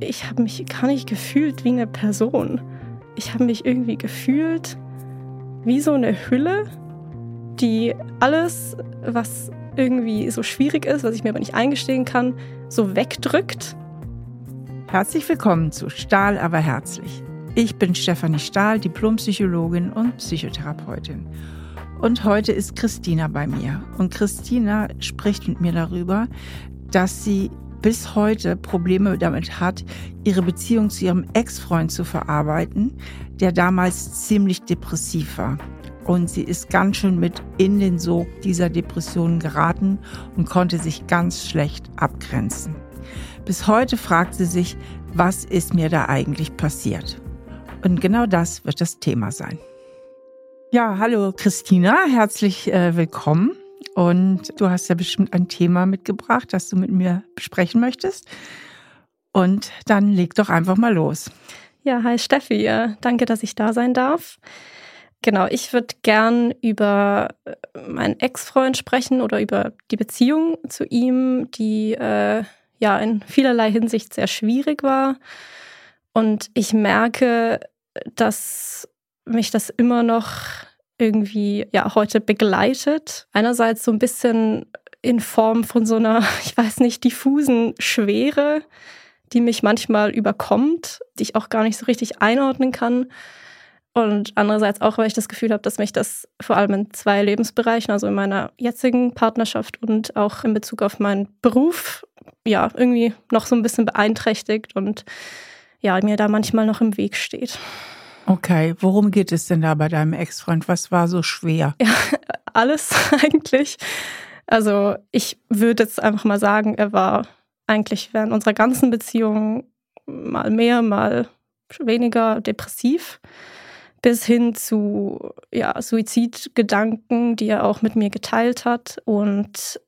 ich habe mich gar nicht gefühlt wie eine Person. Ich habe mich irgendwie gefühlt wie so eine Hülle, die alles, was irgendwie so schwierig ist, was ich mir aber nicht eingestehen kann, so wegdrückt. Herzlich willkommen zu Stahl aber herzlich. Ich bin Stefanie Stahl, Diplompsychologin und Psychotherapeutin. Und heute ist Christina bei mir. Und Christina spricht mit mir darüber, dass sie bis heute Probleme damit hat, ihre Beziehung zu ihrem Ex-Freund zu verarbeiten, der damals ziemlich depressiv war. Und sie ist ganz schön mit in den Sog dieser Depression geraten und konnte sich ganz schlecht abgrenzen. Bis heute fragt sie sich, was ist mir da eigentlich passiert? Und genau das wird das Thema sein. Ja, hallo Christina, herzlich äh, willkommen. Und du hast ja bestimmt ein Thema mitgebracht, das du mit mir besprechen möchtest. Und dann leg doch einfach mal los. Ja, hi Steffi, danke, dass ich da sein darf. Genau, ich würde gern über äh, meinen Ex-Freund sprechen oder über die Beziehung zu ihm, die äh, ja in vielerlei Hinsicht sehr schwierig war. Und ich merke, dass mich das immer noch irgendwie ja heute begleitet. Einerseits so ein bisschen in Form von so einer, ich weiß nicht, diffusen Schwere, die mich manchmal überkommt, die ich auch gar nicht so richtig einordnen kann. Und andererseits auch, weil ich das Gefühl habe, dass mich das vor allem in zwei Lebensbereichen, also in meiner jetzigen Partnerschaft und auch in Bezug auf meinen Beruf, ja, irgendwie noch so ein bisschen beeinträchtigt und ja, mir da manchmal noch im Weg steht. Okay, worum geht es denn da bei deinem Ex-Freund? Was war so schwer? Ja, alles eigentlich. Also ich würde jetzt einfach mal sagen, er war eigentlich während unserer ganzen Beziehung mal mehr, mal weniger depressiv, bis hin zu ja, Suizidgedanken, die er auch mit mir geteilt hat und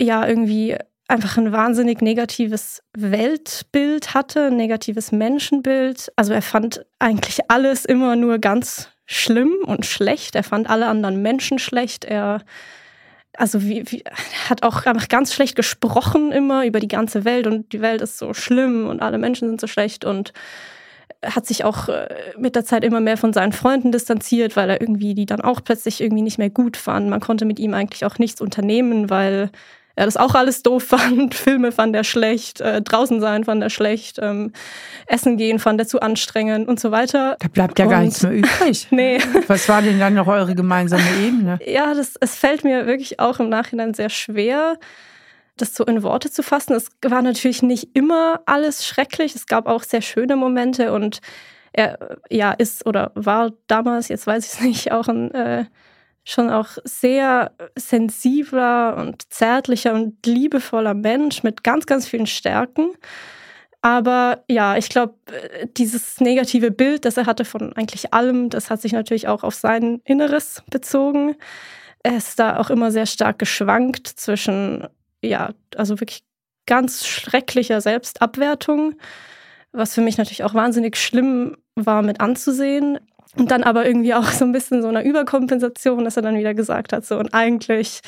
ja, irgendwie einfach ein wahnsinnig negatives Weltbild hatte, ein negatives Menschenbild. Also er fand eigentlich alles immer nur ganz schlimm und schlecht. Er fand alle anderen Menschen schlecht. Er also wie, wie, hat auch einfach ganz schlecht gesprochen immer über die ganze Welt und die Welt ist so schlimm und alle Menschen sind so schlecht und hat sich auch äh, mit der Zeit immer mehr von seinen Freunden distanziert, weil er irgendwie die dann auch plötzlich irgendwie nicht mehr gut fand. Man konnte mit ihm eigentlich auch nichts unternehmen, weil er das auch alles doof fand. Filme fand er schlecht, äh, draußen sein fand er schlecht, ähm, Essen gehen fand er zu anstrengend und so weiter. Da bleibt ja und, gar nichts mehr übrig. nee. Was war denn dann noch eure gemeinsame Ebene? Ja, das, es fällt mir wirklich auch im Nachhinein sehr schwer, das so in Worte zu fassen. Es war natürlich nicht immer alles schrecklich. Es gab auch sehr schöne Momente und er ja ist oder war damals, jetzt weiß ich es nicht, auch ein äh, schon auch sehr sensibler und zärtlicher und liebevoller Mensch mit ganz, ganz vielen Stärken. Aber ja, ich glaube, dieses negative Bild, das er hatte von eigentlich allem, das hat sich natürlich auch auf sein Inneres bezogen. Er ist da auch immer sehr stark geschwankt zwischen, ja, also wirklich ganz schrecklicher Selbstabwertung, was für mich natürlich auch wahnsinnig schlimm war mit anzusehen. Und dann aber irgendwie auch so ein bisschen so eine Überkompensation, dass er dann wieder gesagt hat, so und eigentlich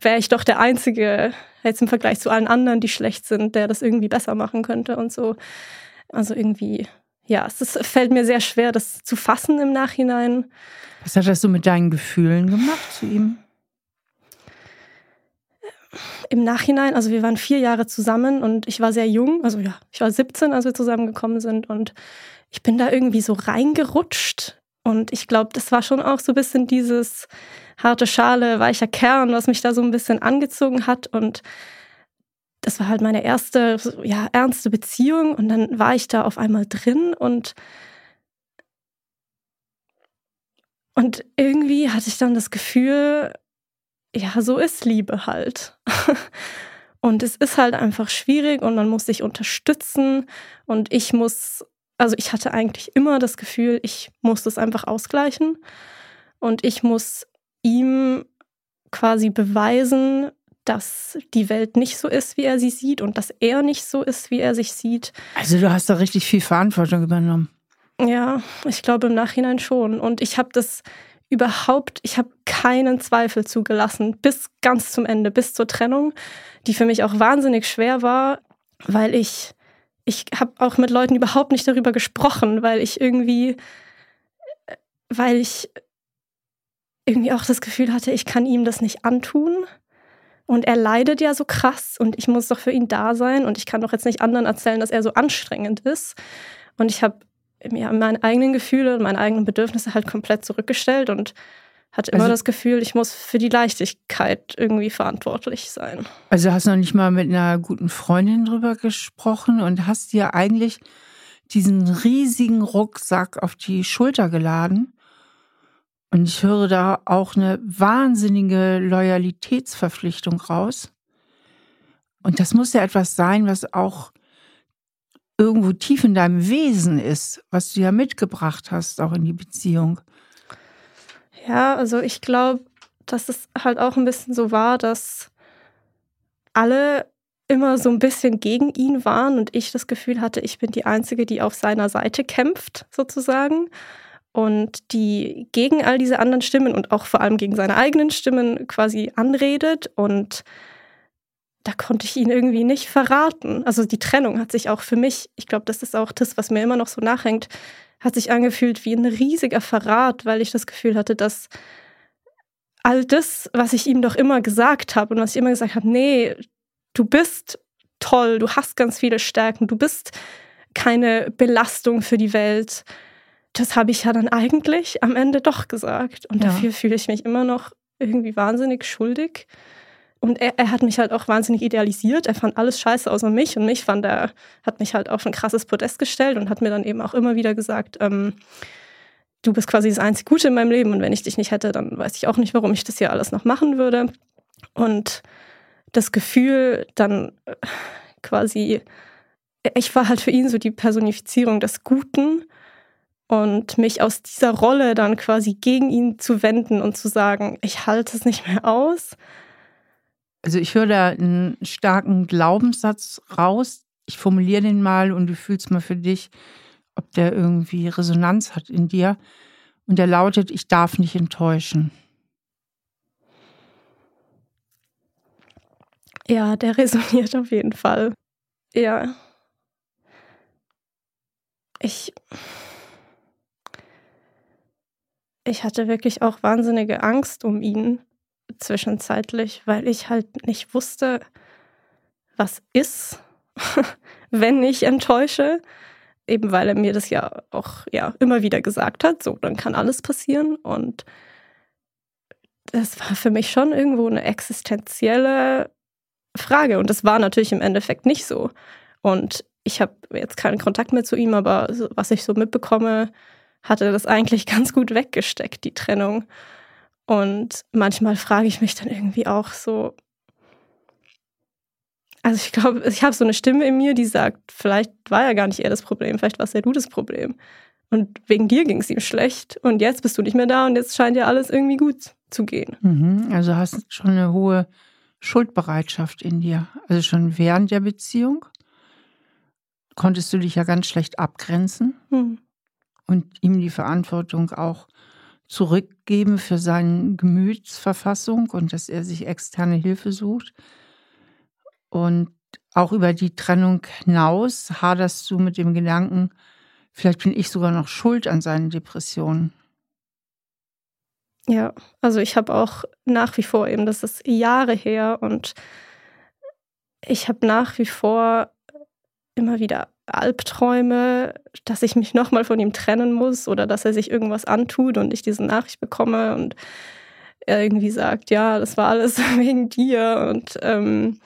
wäre ich doch der Einzige, jetzt im Vergleich zu allen anderen, die schlecht sind, der das irgendwie besser machen könnte und so. Also irgendwie, ja, es ist, fällt mir sehr schwer, das zu fassen im Nachhinein. Was hat das so mit deinen Gefühlen gemacht zu ihm? Im Nachhinein, also wir waren vier Jahre zusammen und ich war sehr jung, also ja, ich war 17, als wir zusammengekommen sind und ich bin da irgendwie so reingerutscht und ich glaube, das war schon auch so ein bisschen dieses harte Schale, weicher Kern, was mich da so ein bisschen angezogen hat. Und das war halt meine erste, ja, ernste Beziehung. Und dann war ich da auf einmal drin und und irgendwie hatte ich dann das Gefühl, ja, so ist Liebe halt. und es ist halt einfach schwierig und man muss sich unterstützen und ich muss also ich hatte eigentlich immer das Gefühl, ich muss das einfach ausgleichen und ich muss ihm quasi beweisen, dass die Welt nicht so ist, wie er sie sieht und dass er nicht so ist, wie er sich sieht. Also du hast da richtig viel Verantwortung übernommen. Ja, ich glaube im Nachhinein schon. Und ich habe das überhaupt, ich habe keinen Zweifel zugelassen bis ganz zum Ende, bis zur Trennung, die für mich auch wahnsinnig schwer war, weil ich ich habe auch mit Leuten überhaupt nicht darüber gesprochen, weil ich irgendwie, weil ich irgendwie auch das Gefühl hatte, ich kann ihm das nicht antun. Und er leidet ja so krass und ich muss doch für ihn da sein und ich kann doch jetzt nicht anderen erzählen, dass er so anstrengend ist. Und ich habe mir meine eigenen Gefühle und meine eigenen Bedürfnisse halt komplett zurückgestellt und hatte immer also, das Gefühl, ich muss für die Leichtigkeit irgendwie verantwortlich sein. Also hast du noch nicht mal mit einer guten Freundin drüber gesprochen und hast dir eigentlich diesen riesigen Rucksack auf die Schulter geladen. Und ich höre da auch eine wahnsinnige Loyalitätsverpflichtung raus. Und das muss ja etwas sein, was auch irgendwo tief in deinem Wesen ist, was du ja mitgebracht hast, auch in die Beziehung. Ja, also ich glaube, dass es halt auch ein bisschen so war, dass alle immer so ein bisschen gegen ihn waren und ich das Gefühl hatte, ich bin die Einzige, die auf seiner Seite kämpft, sozusagen. Und die gegen all diese anderen Stimmen und auch vor allem gegen seine eigenen Stimmen quasi anredet. Und da konnte ich ihn irgendwie nicht verraten. Also die Trennung hat sich auch für mich, ich glaube, das ist auch das, was mir immer noch so nachhängt, hat sich angefühlt wie ein riesiger Verrat, weil ich das Gefühl hatte, dass all das, was ich ihm doch immer gesagt habe und was ich immer gesagt habe, nee, du bist toll, du hast ganz viele Stärken, du bist keine Belastung für die Welt. Das habe ich ja dann eigentlich am Ende doch gesagt. Und ja. dafür fühle ich mich immer noch irgendwie wahnsinnig schuldig. Und er, er, hat mich halt auch wahnsinnig idealisiert. Er fand alles scheiße außer mich und mich fand er, hat mich halt auf ein krasses Podest gestellt und hat mir dann eben auch immer wieder gesagt, ähm, du bist quasi das einzig Gute in meinem Leben und wenn ich dich nicht hätte, dann weiß ich auch nicht, warum ich das hier alles noch machen würde. Und das Gefühl, dann äh, quasi, ich war halt für ihn so die Personifizierung des Guten und mich aus dieser Rolle dann quasi gegen ihn zu wenden und zu sagen, ich halte es nicht mehr aus also ich höre da einen starken Glaubenssatz raus. Ich formuliere den mal und du fühlst mal für dich, ob der irgendwie Resonanz hat in dir. Und der lautet, ich darf nicht enttäuschen. Ja, der resoniert auf jeden Fall. Ja. Ich. Ich hatte wirklich auch wahnsinnige Angst um ihn zwischenzeitlich, weil ich halt nicht wusste, was ist, wenn ich enttäusche. Eben weil er mir das ja auch ja, immer wieder gesagt hat, so, dann kann alles passieren. Und das war für mich schon irgendwo eine existenzielle Frage. Und das war natürlich im Endeffekt nicht so. Und ich habe jetzt keinen Kontakt mehr zu ihm, aber was ich so mitbekomme, hatte das eigentlich ganz gut weggesteckt, die Trennung. Und manchmal frage ich mich dann irgendwie auch so, also ich glaube, ich habe so eine Stimme in mir, die sagt, vielleicht war ja gar nicht er das Problem, vielleicht warst ja du das Problem. Und wegen dir ging es ihm schlecht und jetzt bist du nicht mehr da und jetzt scheint ja alles irgendwie gut zu gehen. Mhm, also hast du schon eine hohe Schuldbereitschaft in dir. Also schon während der Beziehung konntest du dich ja ganz schlecht abgrenzen mhm. und ihm die Verantwortung auch zurückgeben für seine Gemütsverfassung und dass er sich externe Hilfe sucht. Und auch über die Trennung hinaus haderst du mit dem Gedanken, vielleicht bin ich sogar noch schuld an seinen Depressionen. Ja, also ich habe auch nach wie vor eben, das ist Jahre her und ich habe nach wie vor immer wieder Albträume, dass ich mich nochmal von ihm trennen muss oder dass er sich irgendwas antut und ich diese Nachricht bekomme und er irgendwie sagt, ja, das war alles wegen dir und ähm,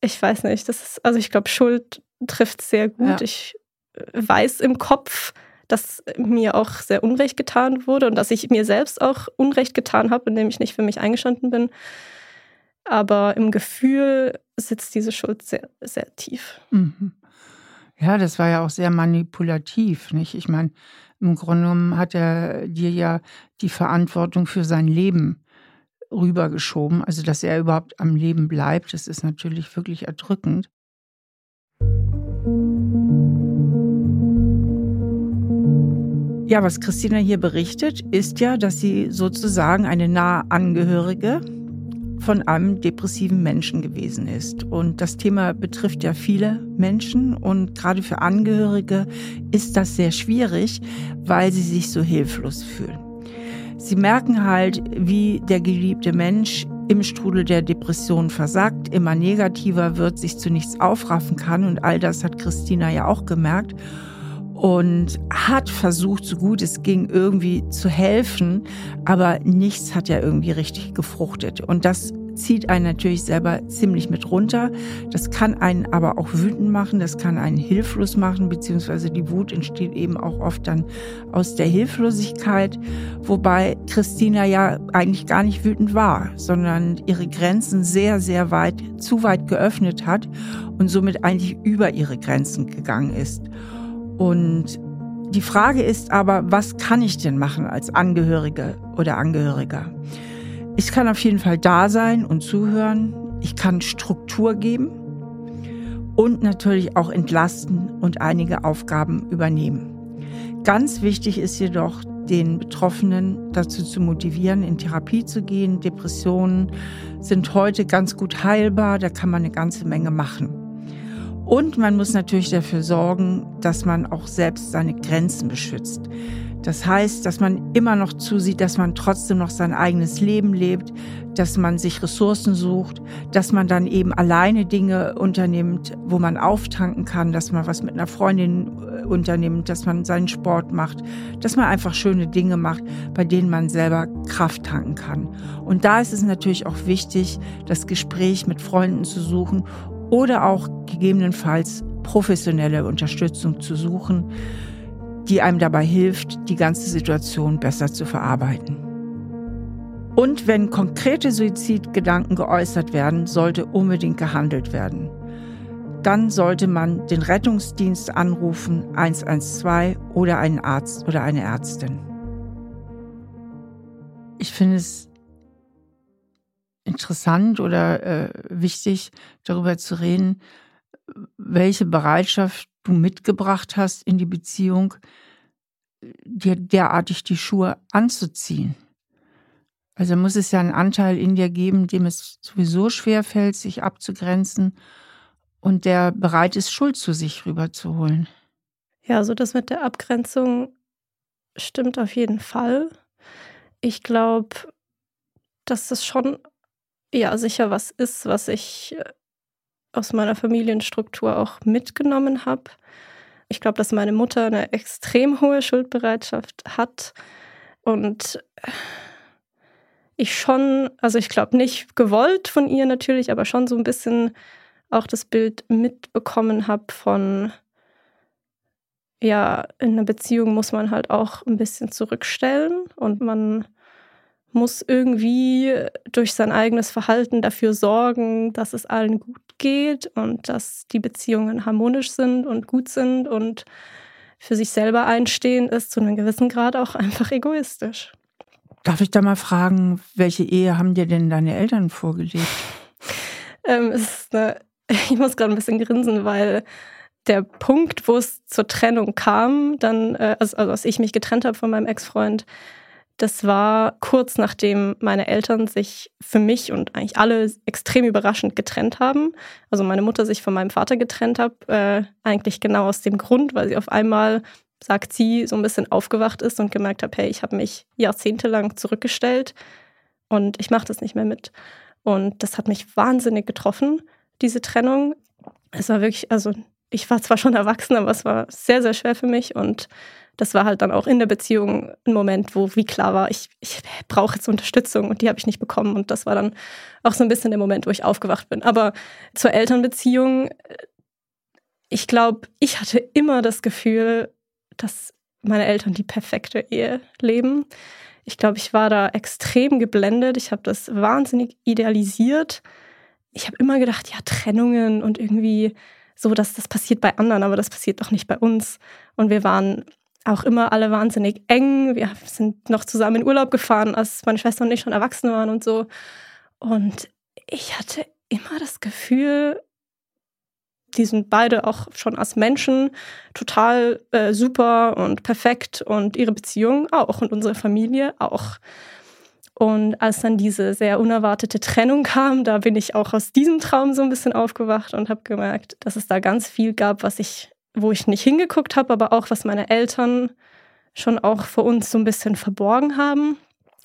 ich weiß nicht, das ist, also ich glaube, Schuld trifft sehr gut. Ja. Ich weiß im Kopf, dass mir auch sehr Unrecht getan wurde und dass ich mir selbst auch Unrecht getan habe, indem ich nicht für mich eingestanden bin. Aber im Gefühl sitzt diese Schuld sehr, sehr tief. Mhm. Ja, das war ja auch sehr manipulativ, nicht? Ich meine, im Grunde genommen hat er dir ja die Verantwortung für sein Leben rübergeschoben. Also, dass er überhaupt am Leben bleibt, das ist natürlich wirklich erdrückend. Ja, was Christina hier berichtet, ist ja, dass sie sozusagen eine nahe Angehörige von einem depressiven Menschen gewesen ist. Und das Thema betrifft ja viele Menschen und gerade für Angehörige ist das sehr schwierig, weil sie sich so hilflos fühlen. Sie merken halt, wie der geliebte Mensch im Strudel der Depression versagt, immer negativer wird, sich zu nichts aufraffen kann. Und all das hat Christina ja auch gemerkt und hat versucht, so gut es ging, irgendwie zu helfen, aber nichts hat ja irgendwie richtig gefruchtet. Und das zieht einen natürlich selber ziemlich mit runter. Das kann einen aber auch wütend machen, das kann einen hilflos machen, beziehungsweise die Wut entsteht eben auch oft dann aus der Hilflosigkeit, wobei Christina ja eigentlich gar nicht wütend war, sondern ihre Grenzen sehr, sehr weit, zu weit geöffnet hat und somit eigentlich über ihre Grenzen gegangen ist. Und die Frage ist aber, was kann ich denn machen als Angehörige oder Angehöriger? Ich kann auf jeden Fall da sein und zuhören. Ich kann Struktur geben und natürlich auch entlasten und einige Aufgaben übernehmen. Ganz wichtig ist jedoch, den Betroffenen dazu zu motivieren, in Therapie zu gehen. Depressionen sind heute ganz gut heilbar, da kann man eine ganze Menge machen. Und man muss natürlich dafür sorgen, dass man auch selbst seine Grenzen beschützt. Das heißt, dass man immer noch zusieht, dass man trotzdem noch sein eigenes Leben lebt, dass man sich Ressourcen sucht, dass man dann eben alleine Dinge unternimmt, wo man auftanken kann, dass man was mit einer Freundin äh, unternimmt, dass man seinen Sport macht, dass man einfach schöne Dinge macht, bei denen man selber Kraft tanken kann. Und da ist es natürlich auch wichtig, das Gespräch mit Freunden zu suchen oder auch gegebenenfalls professionelle Unterstützung zu suchen die einem dabei hilft, die ganze Situation besser zu verarbeiten. Und wenn konkrete Suizidgedanken geäußert werden, sollte unbedingt gehandelt werden. Dann sollte man den Rettungsdienst anrufen, 112 oder einen Arzt oder eine Ärztin. Ich finde es interessant oder äh, wichtig, darüber zu reden, welche Bereitschaft du mitgebracht hast in die Beziehung, dir derartig die Schuhe anzuziehen. Also muss es ja einen Anteil in dir geben, dem es sowieso schwer fällt, sich abzugrenzen und der bereit ist, Schuld zu sich rüberzuholen. Ja, also das mit der Abgrenzung stimmt auf jeden Fall. Ich glaube, dass das schon ja sicher was ist, was ich äh, aus meiner Familienstruktur auch mitgenommen habe. Ich glaube, dass meine Mutter eine extrem hohe Schuldbereitschaft hat und ich schon, also ich glaube nicht gewollt von ihr natürlich, aber schon so ein bisschen auch das Bild mitbekommen habe von, ja, in einer Beziehung muss man halt auch ein bisschen zurückstellen und man muss irgendwie durch sein eigenes Verhalten dafür sorgen, dass es allen gut geht und dass die Beziehungen harmonisch sind und gut sind und für sich selber einstehen, ist zu einem gewissen Grad auch einfach egoistisch. Darf ich da mal fragen, welche Ehe haben dir denn deine Eltern vorgelegt? ähm, eine, ich muss gerade ein bisschen grinsen, weil der Punkt, wo es zur Trennung kam, dann, äh, also, also als ich mich getrennt habe von meinem Ex-Freund, das war kurz nachdem meine Eltern sich für mich und eigentlich alle extrem überraschend getrennt haben. Also meine Mutter sich von meinem Vater getrennt hat, äh, eigentlich genau aus dem Grund, weil sie auf einmal, sagt sie, so ein bisschen aufgewacht ist und gemerkt hat, hey, ich habe mich jahrzehntelang zurückgestellt und ich mache das nicht mehr mit. Und das hat mich wahnsinnig getroffen, diese Trennung. Es war wirklich, also ich war zwar schon erwachsen, aber es war sehr, sehr schwer für mich und das war halt dann auch in der Beziehung ein Moment, wo wie klar war, ich, ich brauche jetzt Unterstützung und die habe ich nicht bekommen. Und das war dann auch so ein bisschen der Moment, wo ich aufgewacht bin. Aber zur Elternbeziehung, ich glaube, ich hatte immer das Gefühl, dass meine Eltern die perfekte Ehe leben. Ich glaube, ich war da extrem geblendet. Ich habe das wahnsinnig idealisiert. Ich habe immer gedacht, ja, Trennungen und irgendwie so, dass das passiert bei anderen, aber das passiert doch nicht bei uns. Und wir waren auch immer alle wahnsinnig eng. Wir sind noch zusammen in Urlaub gefahren, als meine Schwester und ich schon erwachsen waren und so. Und ich hatte immer das Gefühl, die sind beide auch schon als Menschen total äh, super und perfekt und ihre Beziehung auch und unsere Familie auch. Und als dann diese sehr unerwartete Trennung kam, da bin ich auch aus diesem Traum so ein bisschen aufgewacht und habe gemerkt, dass es da ganz viel gab, was ich, wo ich nicht hingeguckt habe, aber auch was meine Eltern schon auch vor uns so ein bisschen verborgen haben.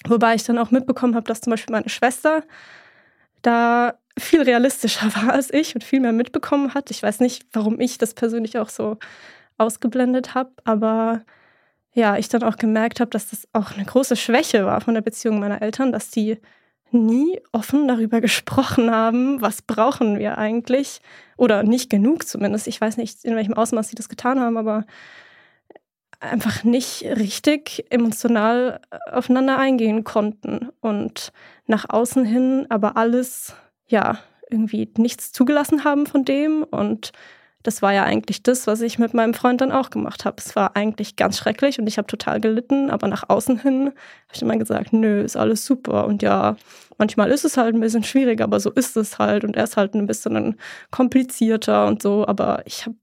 Wobei ich dann auch mitbekommen habe, dass zum Beispiel meine Schwester da viel realistischer war als ich und viel mehr mitbekommen hat. Ich weiß nicht, warum ich das persönlich auch so ausgeblendet habe, aber ja, ich dann auch gemerkt habe, dass das auch eine große Schwäche war von der Beziehung meiner Eltern, dass die nie offen darüber gesprochen haben, was brauchen wir eigentlich oder nicht genug zumindest. Ich weiß nicht, in welchem Ausmaß sie das getan haben, aber einfach nicht richtig emotional aufeinander eingehen konnten und nach außen hin aber alles, ja, irgendwie nichts zugelassen haben von dem und das war ja eigentlich das, was ich mit meinem Freund dann auch gemacht habe. Es war eigentlich ganz schrecklich und ich habe total gelitten, aber nach außen hin habe ich immer gesagt, nö, ist alles super und ja, manchmal ist es halt ein bisschen schwierig, aber so ist es halt und er ist halt ein bisschen komplizierter und so, aber ich habe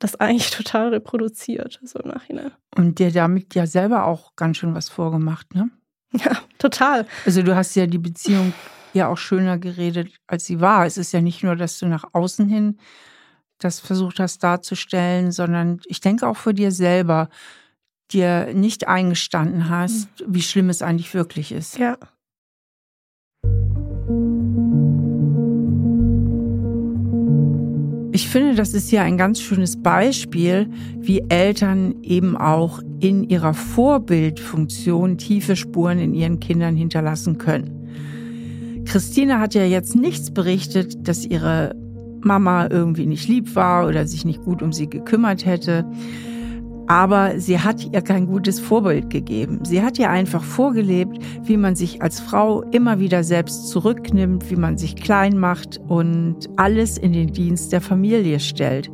das eigentlich total reproduziert, so im Nachhinein. Und dir damit ja selber auch ganz schön was vorgemacht, ne? Ja, total. Also du hast ja die Beziehung ja auch schöner geredet, als sie war. Es ist ja nicht nur, dass du nach außen hin das versucht hast darzustellen, sondern ich denke auch für dir selber dir nicht eingestanden hast, mhm. wie schlimm es eigentlich wirklich ist. Ja. Ich finde, das ist ja ein ganz schönes Beispiel, wie Eltern eben auch in ihrer Vorbildfunktion tiefe Spuren in ihren Kindern hinterlassen können. Christine hat ja jetzt nichts berichtet, dass ihre Mama irgendwie nicht lieb war oder sich nicht gut um sie gekümmert hätte. Aber sie hat ihr kein gutes Vorbild gegeben. Sie hat ihr einfach vorgelebt, wie man sich als Frau immer wieder selbst zurücknimmt, wie man sich klein macht und alles in den Dienst der Familie stellt.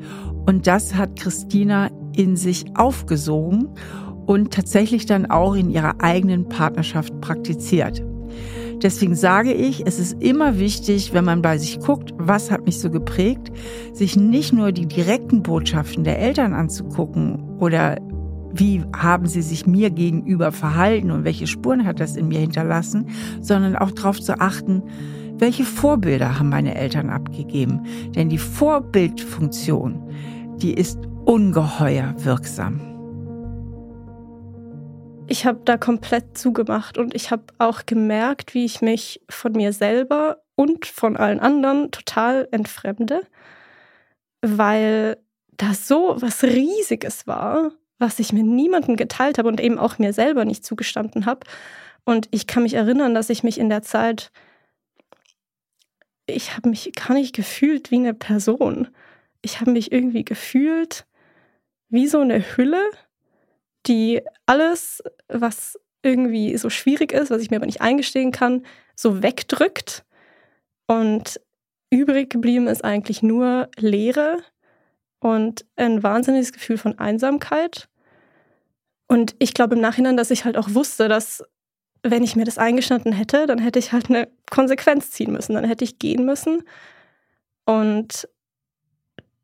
Und das hat Christina in sich aufgesogen und tatsächlich dann auch in ihrer eigenen Partnerschaft praktiziert. Deswegen sage ich, es ist immer wichtig, wenn man bei sich guckt, was hat mich so geprägt, sich nicht nur die direkten Botschaften der Eltern anzugucken oder wie haben sie sich mir gegenüber verhalten und welche Spuren hat das in mir hinterlassen, sondern auch darauf zu achten, welche Vorbilder haben meine Eltern abgegeben. Denn die Vorbildfunktion, die ist ungeheuer wirksam ich habe da komplett zugemacht und ich habe auch gemerkt, wie ich mich von mir selber und von allen anderen total entfremde, weil da so was Riesiges war, was ich mit niemandem geteilt habe und eben auch mir selber nicht zugestanden habe. Und ich kann mich erinnern, dass ich mich in der Zeit, ich habe mich gar nicht gefühlt wie eine Person. Ich habe mich irgendwie gefühlt wie so eine Hülle, die alles, was irgendwie so schwierig ist, was ich mir aber nicht eingestehen kann, so wegdrückt. Und übrig geblieben ist eigentlich nur Leere und ein wahnsinniges Gefühl von Einsamkeit. Und ich glaube im Nachhinein, dass ich halt auch wusste, dass wenn ich mir das eingestanden hätte, dann hätte ich halt eine Konsequenz ziehen müssen, dann hätte ich gehen müssen. Und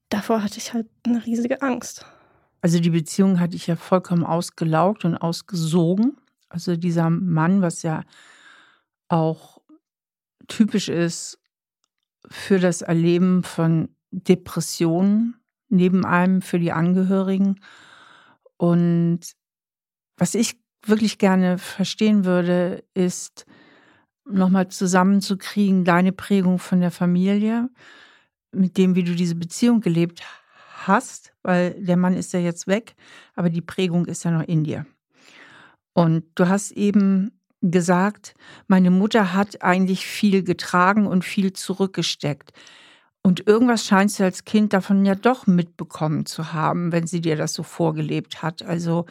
davor hatte ich halt eine riesige Angst. Also die Beziehung hatte ich ja vollkommen ausgelaugt und ausgesogen. Also dieser Mann, was ja auch typisch ist für das Erleben von Depressionen neben einem für die Angehörigen. Und was ich wirklich gerne verstehen würde, ist nochmal zusammenzukriegen, deine Prägung von der Familie, mit dem, wie du diese Beziehung gelebt hast weil der Mann ist ja jetzt weg, aber die Prägung ist ja noch in dir. Und du hast eben gesagt, meine Mutter hat eigentlich viel getragen und viel zurückgesteckt. Und irgendwas scheinst du als Kind davon ja doch mitbekommen zu haben, wenn sie dir das so vorgelebt hat. Also,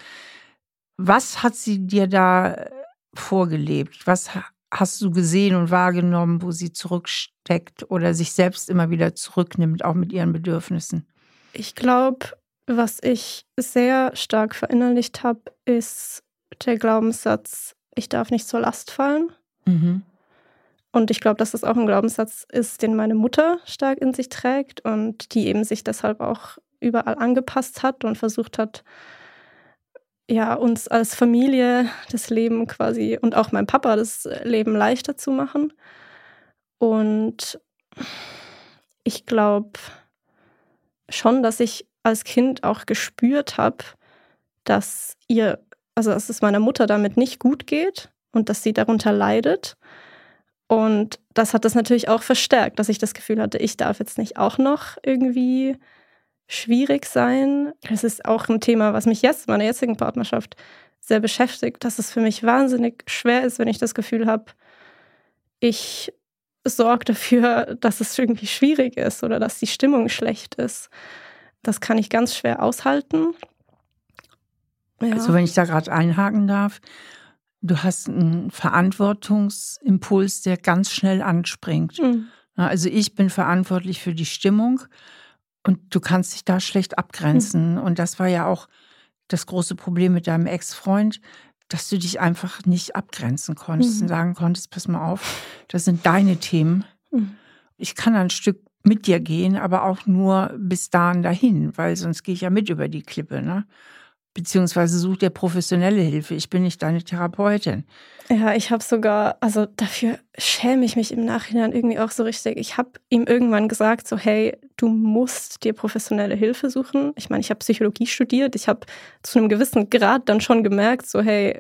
was hat sie dir da äh, vorgelebt? Was hast du gesehen und wahrgenommen, wo sie zurücksteckt oder sich selbst immer wieder zurücknimmt, auch mit ihren Bedürfnissen? Ich glaube, was ich sehr stark verinnerlicht habe, ist der Glaubenssatz, ich darf nicht zur Last fallen. Mhm. Und ich glaube, dass das auch ein Glaubenssatz ist, den meine Mutter stark in sich trägt und die eben sich deshalb auch überall angepasst hat und versucht hat, ja, uns als Familie das Leben quasi und auch meinem Papa das Leben leichter zu machen. Und ich glaube schon, dass ich als Kind auch gespürt habe, dass ihr, also dass es meiner Mutter damit nicht gut geht und dass sie darunter leidet. Und das hat das natürlich auch verstärkt, dass ich das Gefühl hatte, ich darf jetzt nicht auch noch irgendwie schwierig sein. Es ist auch ein Thema, was mich jetzt in meiner jetzigen Partnerschaft sehr beschäftigt, dass es für mich wahnsinnig schwer ist, wenn ich das Gefühl habe, ich sorge dafür, dass es irgendwie schwierig ist oder dass die Stimmung schlecht ist. Das kann ich ganz schwer aushalten. Ja. Also wenn ich da gerade einhaken darf, du hast einen Verantwortungsimpuls, der ganz schnell anspringt. Mhm. Also ich bin verantwortlich für die Stimmung und du kannst dich da schlecht abgrenzen. Mhm. Und das war ja auch das große Problem mit deinem Ex-Freund, dass du dich einfach nicht abgrenzen konntest mhm. und sagen konntest, pass mal auf, das sind deine Themen. Mhm. Ich kann ein Stück mit dir gehen, aber auch nur bis dahin dahin, weil sonst gehe ich ja mit über die Klippe. Ne? Beziehungsweise such dir professionelle Hilfe. Ich bin nicht deine Therapeutin. Ja, ich habe sogar, also dafür schäme ich mich im Nachhinein irgendwie auch so richtig. Ich habe ihm irgendwann gesagt, so hey, du musst dir professionelle Hilfe suchen. Ich meine, ich habe Psychologie studiert. Ich habe zu einem gewissen Grad dann schon gemerkt, so hey,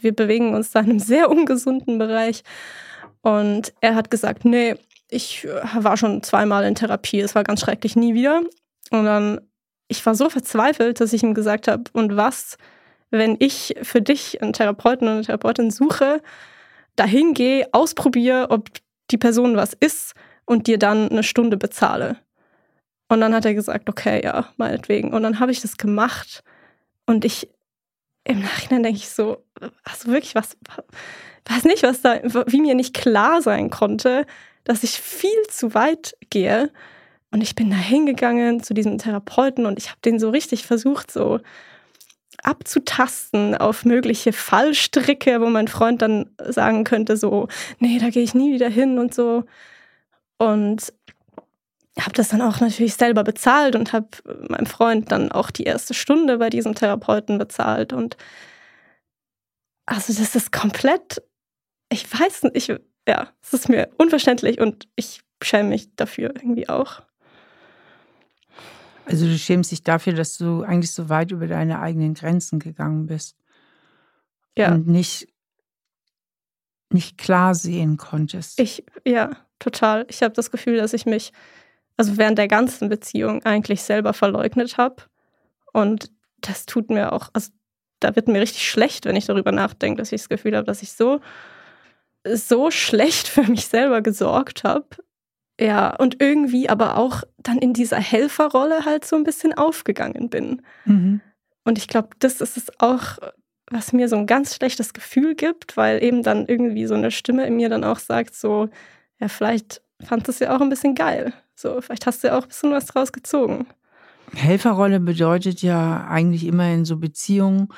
wir bewegen uns da in einem sehr ungesunden Bereich. Und er hat gesagt, nee, ich war schon zweimal in Therapie. Es war ganz schrecklich, nie wieder. Und dann ich war so verzweifelt, dass ich ihm gesagt habe, und was, wenn ich für dich einen Therapeuten oder eine Therapeutin suche, dahin gehe, ausprobiere, ob die Person was ist und dir dann eine Stunde bezahle. Und dann hat er gesagt, okay, ja, meinetwegen. Und dann habe ich das gemacht und ich im Nachhinein denke ich so, also wirklich was, weiß nicht, was da, wie mir nicht klar sein konnte, dass ich viel zu weit gehe und ich bin da hingegangen zu diesem Therapeuten und ich habe den so richtig versucht, so abzutasten auf mögliche Fallstricke, wo mein Freund dann sagen könnte, so, nee, da gehe ich nie wieder hin und so. Und habe das dann auch natürlich selber bezahlt und habe meinem Freund dann auch die erste Stunde bei diesem Therapeuten bezahlt. Und also das ist komplett, ich weiß nicht, ich, ja, es ist mir unverständlich und ich schäme mich dafür irgendwie auch. Also du schämst dich dafür, dass du eigentlich so weit über deine eigenen Grenzen gegangen bist. Ja. Und nicht, nicht klar sehen konntest. Ich, ja, total. Ich habe das Gefühl, dass ich mich, also während der ganzen Beziehung eigentlich selber verleugnet habe. Und das tut mir auch, also da wird mir richtig schlecht, wenn ich darüber nachdenke, dass ich das Gefühl habe, dass ich so, so schlecht für mich selber gesorgt habe, ja, und irgendwie aber auch dann in dieser Helferrolle halt so ein bisschen aufgegangen bin. Mhm. Und ich glaube, das ist es auch, was mir so ein ganz schlechtes Gefühl gibt, weil eben dann irgendwie so eine Stimme in mir dann auch sagt, so, ja, vielleicht fandest du es ja auch ein bisschen geil. So, vielleicht hast du ja auch ein bisschen was draus gezogen. Helferrolle bedeutet ja eigentlich immer in so Beziehungen,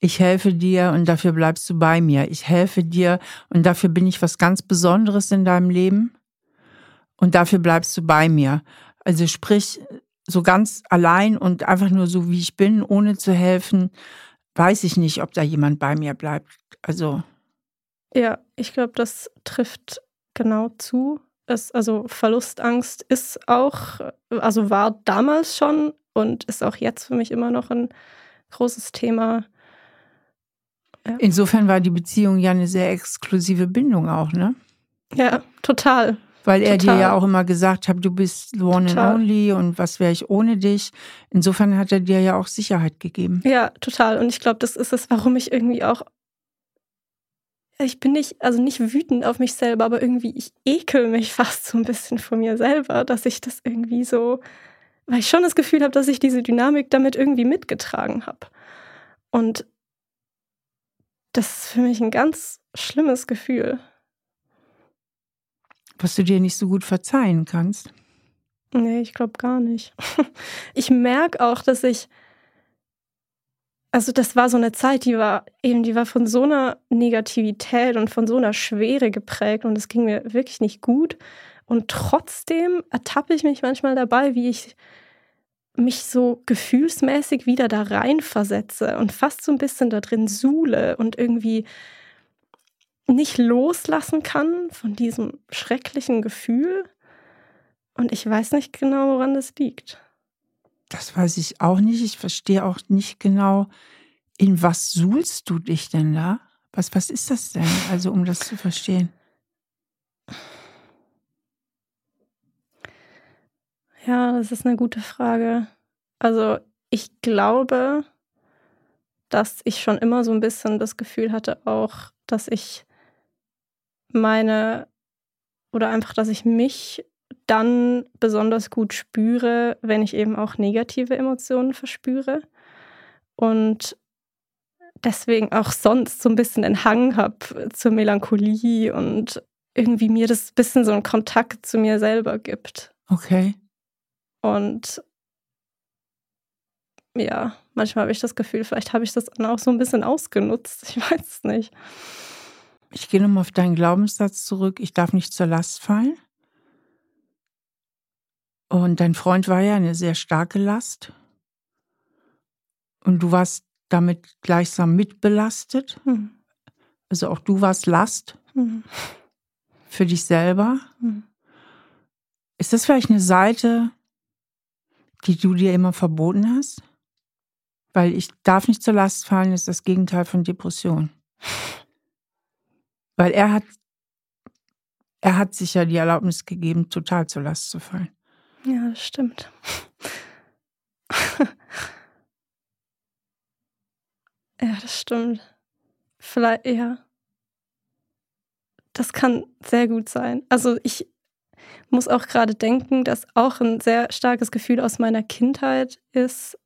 ich helfe dir und dafür bleibst du bei mir. Ich helfe dir und dafür bin ich was ganz Besonderes in deinem Leben und dafür bleibst du bei mir. Also sprich, so ganz allein und einfach nur so, wie ich bin, ohne zu helfen, weiß ich nicht, ob da jemand bei mir bleibt. Also. Ja, ich glaube, das trifft genau zu. Es, also Verlustangst ist auch, also war damals schon und ist auch jetzt für mich immer noch ein großes Thema. Ja. Insofern war die Beziehung ja eine sehr exklusive Bindung auch, ne? Ja, total. Weil er Total. dir ja auch immer gesagt hat, du bist the one total. and only und was wäre ich ohne dich. Insofern hat er dir ja auch Sicherheit gegeben. Ja, total. Und ich glaube, das ist es, warum ich irgendwie auch. Ich bin nicht, also nicht wütend auf mich selber, aber irgendwie, ich ekel mich fast so ein bisschen vor mir selber, dass ich das irgendwie so, weil ich schon das Gefühl habe, dass ich diese Dynamik damit irgendwie mitgetragen habe. Und das ist für mich ein ganz schlimmes Gefühl was du dir nicht so gut verzeihen kannst. Nee, ich glaube gar nicht. Ich merke auch, dass ich, also das war so eine Zeit, die war eben, die war von so einer Negativität und von so einer Schwere geprägt und es ging mir wirklich nicht gut. Und trotzdem ertappe ich mich manchmal dabei, wie ich mich so gefühlsmäßig wieder da rein versetze und fast so ein bisschen da drin suhle und irgendwie nicht loslassen kann von diesem schrecklichen Gefühl. Und ich weiß nicht genau, woran das liegt. Das weiß ich auch nicht. Ich verstehe auch nicht genau, in was suhlst du dich denn da? Was, was ist das denn? Also, um das zu verstehen. Ja, das ist eine gute Frage. Also, ich glaube, dass ich schon immer so ein bisschen das Gefühl hatte, auch, dass ich meine oder einfach, dass ich mich dann besonders gut spüre, wenn ich eben auch negative Emotionen verspüre. Und deswegen auch sonst so ein bisschen den Hang habe zur Melancholie und irgendwie mir das bisschen so einen Kontakt zu mir selber gibt. Okay. Und ja, manchmal habe ich das Gefühl, vielleicht habe ich das dann auch so ein bisschen ausgenutzt. Ich weiß es nicht. Ich gehe nochmal auf deinen Glaubenssatz zurück. Ich darf nicht zur Last fallen. Und dein Freund war ja eine sehr starke Last. Und du warst damit gleichsam mitbelastet. Mhm. Also auch du warst Last mhm. für dich selber. Mhm. Ist das vielleicht eine Seite, die du dir immer verboten hast? Weil ich darf nicht zur Last fallen, ist das Gegenteil von Depression. Weil er hat, er hat sich ja die Erlaubnis gegeben, total zur Last zu fallen. Ja, das stimmt. ja, das stimmt. Vielleicht, ja. Das kann sehr gut sein. Also ich muss auch gerade denken, dass auch ein sehr starkes Gefühl aus meiner Kindheit ist,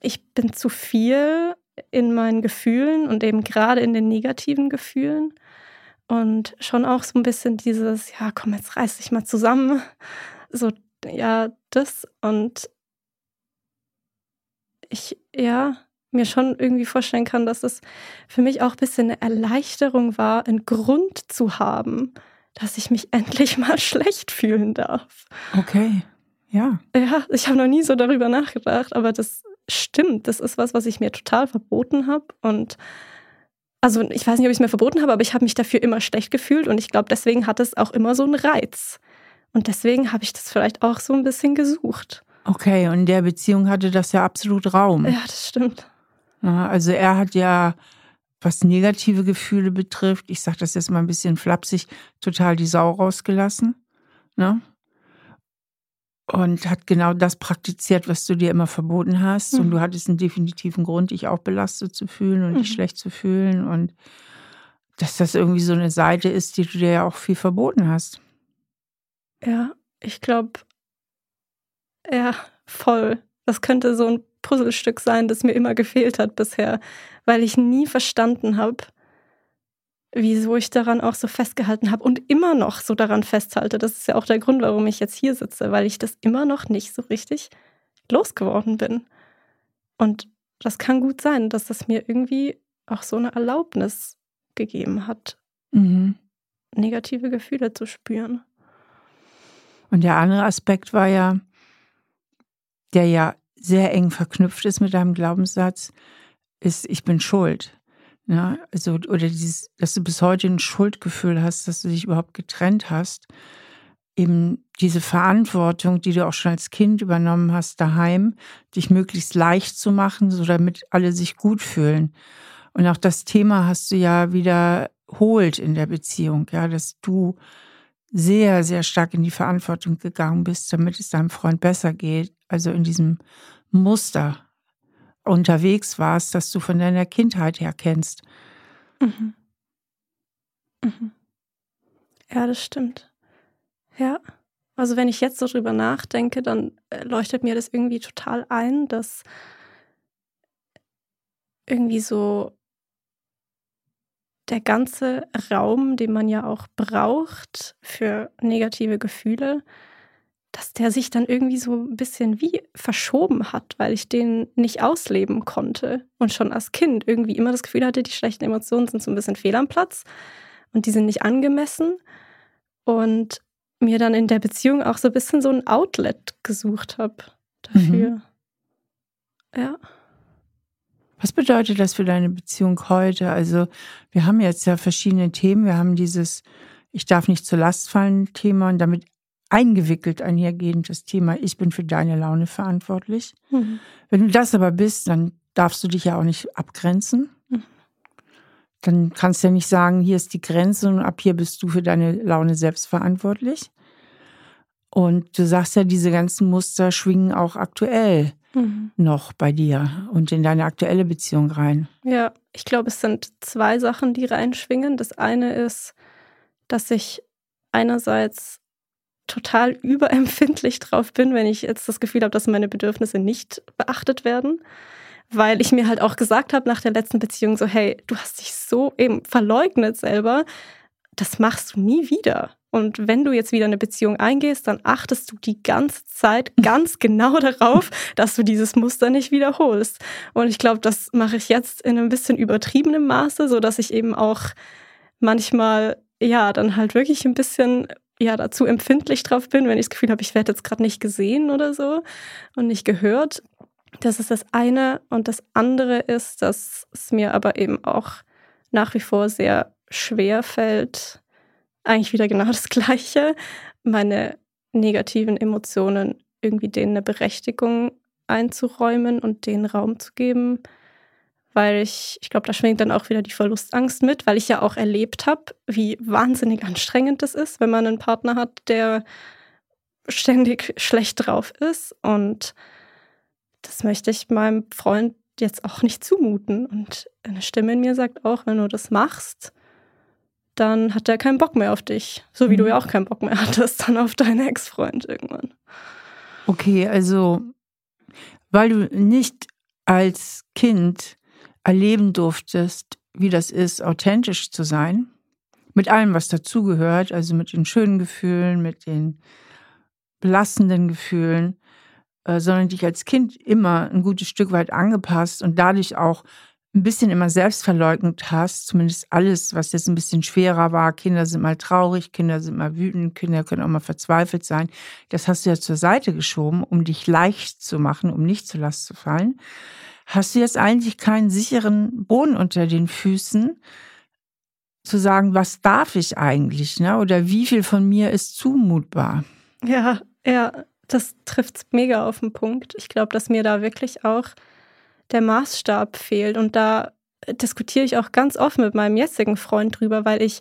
ich bin zu viel in meinen Gefühlen und eben gerade in den negativen Gefühlen. Und schon auch so ein bisschen dieses, ja, komm, jetzt reiß dich mal zusammen. So, ja, das. Und ich, ja, mir schon irgendwie vorstellen kann, dass es für mich auch ein bisschen eine Erleichterung war, einen Grund zu haben, dass ich mich endlich mal schlecht fühlen darf. Okay, ja. Ja, ich habe noch nie so darüber nachgedacht, aber das stimmt. Das ist was, was ich mir total verboten habe. Und also ich weiß nicht, ob ich es mir verboten habe, aber ich habe mich dafür immer schlecht gefühlt und ich glaube, deswegen hat es auch immer so einen Reiz. Und deswegen habe ich das vielleicht auch so ein bisschen gesucht. Okay, und in der Beziehung hatte das ja absolut Raum. Ja, das stimmt. Also er hat ja, was negative Gefühle betrifft, ich sage das jetzt mal ein bisschen flapsig, total die Sau rausgelassen. Ne? Und hat genau das praktiziert, was du dir immer verboten hast. Mhm. Und du hattest einen definitiven Grund, dich auch belastet zu fühlen und mhm. dich schlecht zu fühlen. Und dass das irgendwie so eine Seite ist, die du dir ja auch viel verboten hast. Ja, ich glaube, ja, voll. Das könnte so ein Puzzlestück sein, das mir immer gefehlt hat bisher, weil ich nie verstanden habe, wieso ich daran auch so festgehalten habe und immer noch so daran festhalte. Das ist ja auch der Grund, warum ich jetzt hier sitze, weil ich das immer noch nicht so richtig losgeworden bin. Und das kann gut sein, dass das mir irgendwie auch so eine Erlaubnis gegeben hat, mhm. negative Gefühle zu spüren. Und der andere Aspekt war ja, der ja sehr eng verknüpft ist mit deinem Glaubenssatz, ist, ich bin schuld. Ja, also, oder dieses, dass du bis heute ein Schuldgefühl hast, dass du dich überhaupt getrennt hast. Eben diese Verantwortung, die du auch schon als Kind übernommen hast, daheim, dich möglichst leicht zu machen, so damit alle sich gut fühlen. Und auch das Thema hast du ja wiederholt in der Beziehung, ja, dass du sehr, sehr stark in die Verantwortung gegangen bist, damit es deinem Freund besser geht. Also in diesem Muster, unterwegs warst, das du von deiner Kindheit her kennst. Mhm. Mhm. Ja, das stimmt. Ja. Also wenn ich jetzt so drüber nachdenke, dann äh, leuchtet mir das irgendwie total ein, dass irgendwie so der ganze Raum, den man ja auch braucht für negative Gefühle, dass der sich dann irgendwie so ein bisschen wie verschoben hat, weil ich den nicht ausleben konnte und schon als Kind irgendwie immer das Gefühl hatte, die schlechten Emotionen sind so ein bisschen fehl am Platz und die sind nicht angemessen und mir dann in der Beziehung auch so ein bisschen so ein Outlet gesucht habe, dafür. Mhm. Ja. Was bedeutet das für deine Beziehung heute? Also, wir haben jetzt ja verschiedene Themen. Wir haben dieses Ich darf nicht zur Last fallen Thema und damit eingewickelt einhergehend das Thema Ich bin für deine Laune verantwortlich. Mhm. Wenn du das aber bist, dann darfst du dich ja auch nicht abgrenzen. Mhm. Dann kannst du ja nicht sagen, hier ist die Grenze und ab hier bist du für deine Laune selbst verantwortlich. Und du sagst ja, diese ganzen Muster schwingen auch aktuell mhm. noch bei dir und in deine aktuelle Beziehung rein. Ja, ich glaube, es sind zwei Sachen, die reinschwingen. Das eine ist, dass ich einerseits total überempfindlich drauf bin, wenn ich jetzt das Gefühl habe, dass meine Bedürfnisse nicht beachtet werden. Weil ich mir halt auch gesagt habe nach der letzten Beziehung so, hey, du hast dich so eben verleugnet selber, das machst du nie wieder. Und wenn du jetzt wieder eine Beziehung eingehst, dann achtest du die ganze Zeit ganz genau darauf, dass du dieses Muster nicht wiederholst. Und ich glaube, das mache ich jetzt in ein bisschen übertriebenem Maße, so dass ich eben auch manchmal ja dann halt wirklich ein bisschen ja dazu empfindlich drauf bin, wenn ich das Gefühl habe, ich werde jetzt gerade nicht gesehen oder so und nicht gehört. Das ist das eine. Und das andere ist, dass es mir aber eben auch nach wie vor sehr schwer fällt, eigentlich wieder genau das Gleiche, meine negativen Emotionen irgendwie denen eine Berechtigung einzuräumen und denen Raum zu geben, weil ich, ich glaube, da schwingt dann auch wieder die Verlustangst mit, weil ich ja auch erlebt habe, wie wahnsinnig anstrengend das ist, wenn man einen Partner hat, der ständig schlecht drauf ist. Und das möchte ich meinem Freund jetzt auch nicht zumuten. Und eine Stimme in mir sagt auch, wenn du das machst, dann hat er keinen Bock mehr auf dich. So wie mhm. du ja auch keinen Bock mehr hattest dann auf deinen Ex-Freund irgendwann. Okay, also weil du nicht als Kind erleben durftest, wie das ist, authentisch zu sein, mit allem, was dazugehört, also mit den schönen Gefühlen, mit den belastenden Gefühlen, äh, sondern dich als Kind immer ein gutes Stück weit angepasst und dadurch auch ein bisschen immer selbst verleugnet hast, zumindest alles, was jetzt ein bisschen schwerer war. Kinder sind mal traurig, Kinder sind mal wütend, Kinder können auch mal verzweifelt sein. Das hast du ja zur Seite geschoben, um dich leicht zu machen, um nicht zur Last zu fallen. Hast du jetzt eigentlich keinen sicheren Boden unter den Füßen, zu sagen, was darf ich eigentlich, ne? Oder wie viel von mir ist zumutbar? Ja, ja, das trifft mega auf den Punkt. Ich glaube, dass mir da wirklich auch der Maßstab fehlt. Und da diskutiere ich auch ganz offen mit meinem jetzigen Freund drüber, weil ich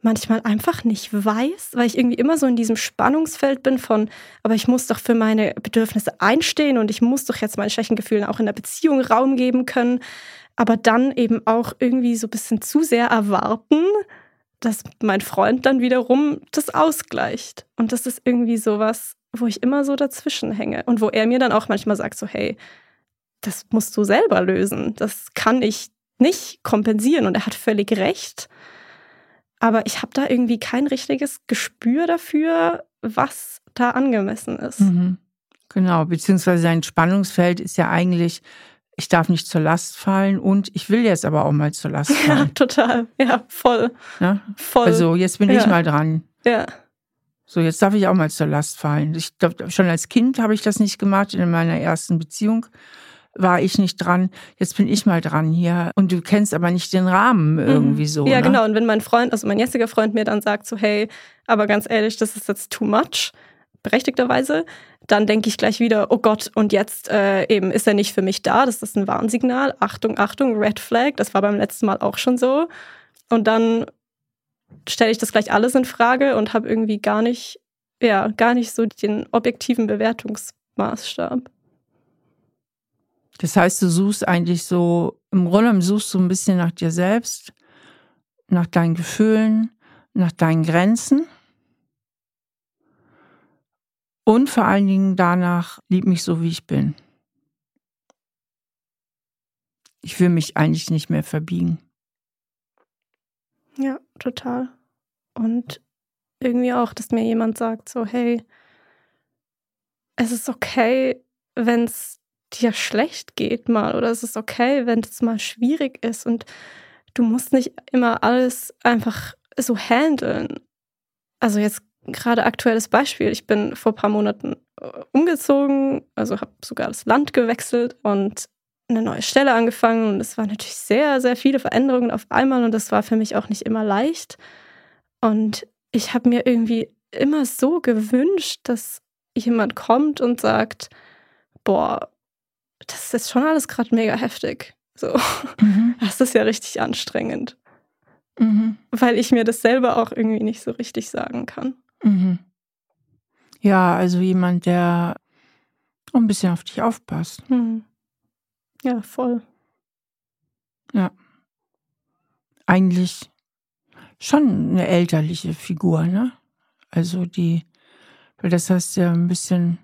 manchmal einfach nicht weiß, weil ich irgendwie immer so in diesem Spannungsfeld bin von, aber ich muss doch für meine Bedürfnisse einstehen und ich muss doch jetzt meinen schlechten Gefühlen auch in der Beziehung Raum geben können, aber dann eben auch irgendwie so ein bisschen zu sehr erwarten, dass mein Freund dann wiederum das ausgleicht. Und das ist irgendwie sowas, wo ich immer so dazwischen hänge und wo er mir dann auch manchmal sagt so, hey, das musst du selber lösen. Das kann ich nicht kompensieren. Und er hat völlig recht. Aber ich habe da irgendwie kein richtiges Gespür dafür, was da angemessen ist. Mhm. Genau, beziehungsweise sein Spannungsfeld ist ja eigentlich, ich darf nicht zur Last fallen und ich will jetzt aber auch mal zur Last fallen. Ja, total. Ja, voll. Ja? voll. Also jetzt bin ja. ich mal dran. Ja. So, jetzt darf ich auch mal zur Last fallen. Ich glaube, schon als Kind habe ich das nicht gemacht in meiner ersten Beziehung war ich nicht dran, jetzt bin ich mal dran hier. Und du kennst aber nicht den Rahmen mhm. irgendwie so. Ja, ne? genau. Und wenn mein Freund, also mein jetziger Freund mir dann sagt so, hey, aber ganz ehrlich, das ist jetzt too much, berechtigterweise, dann denke ich gleich wieder, oh Gott, und jetzt äh, eben ist er nicht für mich da. Das ist ein Warnsignal. Achtung, Achtung, Red Flag. Das war beim letzten Mal auch schon so. Und dann stelle ich das gleich alles in Frage und habe irgendwie gar nicht, ja, gar nicht so den objektiven Bewertungsmaßstab. Das heißt, du suchst eigentlich so, im Grunde suchst du ein bisschen nach dir selbst, nach deinen Gefühlen, nach deinen Grenzen. Und vor allen Dingen danach, lieb mich so, wie ich bin. Ich will mich eigentlich nicht mehr verbiegen. Ja, total. Und irgendwie auch, dass mir jemand sagt, so, hey, es ist okay, wenn es dir schlecht geht mal oder es ist okay, wenn es mal schwierig ist und du musst nicht immer alles einfach so handeln. Also jetzt gerade aktuelles Beispiel. Ich bin vor ein paar Monaten äh, umgezogen, also habe sogar das Land gewechselt und eine neue Stelle angefangen und es waren natürlich sehr, sehr viele Veränderungen auf einmal und das war für mich auch nicht immer leicht. Und ich habe mir irgendwie immer so gewünscht, dass jemand kommt und sagt, boah, das ist schon alles gerade mega heftig. So, mhm. das ist ja richtig anstrengend. Mhm. Weil ich mir das selber auch irgendwie nicht so richtig sagen kann. Mhm. Ja, also jemand, der ein bisschen auf dich aufpasst. Mhm. Ja, voll. Ja. Eigentlich schon eine elterliche Figur, ne? Also die, weil das hast du ja ein bisschen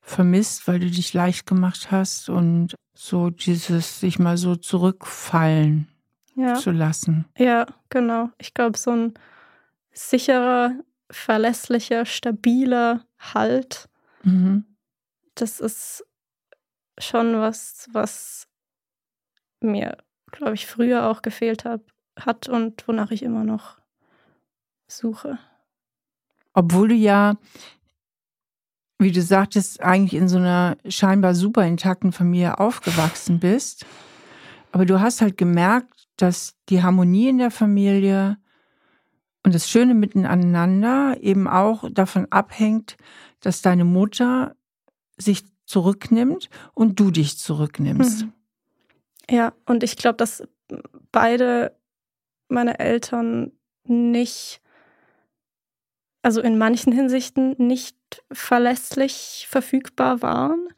vermisst, weil du dich leicht gemacht hast und so dieses sich mal so zurückfallen ja. zu lassen. Ja, genau. Ich glaube, so ein sicherer, verlässlicher, stabiler Halt, mhm. das ist schon was, was mir, glaube ich, früher auch gefehlt hat, hat und wonach ich immer noch suche. Obwohl du ja, wie du sagtest, eigentlich in so einer scheinbar super intakten Familie aufgewachsen bist. Aber du hast halt gemerkt, dass die Harmonie in der Familie und das Schöne miteinander eben auch davon abhängt, dass deine Mutter sich zurücknimmt und du dich zurücknimmst. Mhm. Ja, und ich glaube, dass beide meine Eltern nicht also in manchen Hinsichten nicht verlässlich verfügbar waren,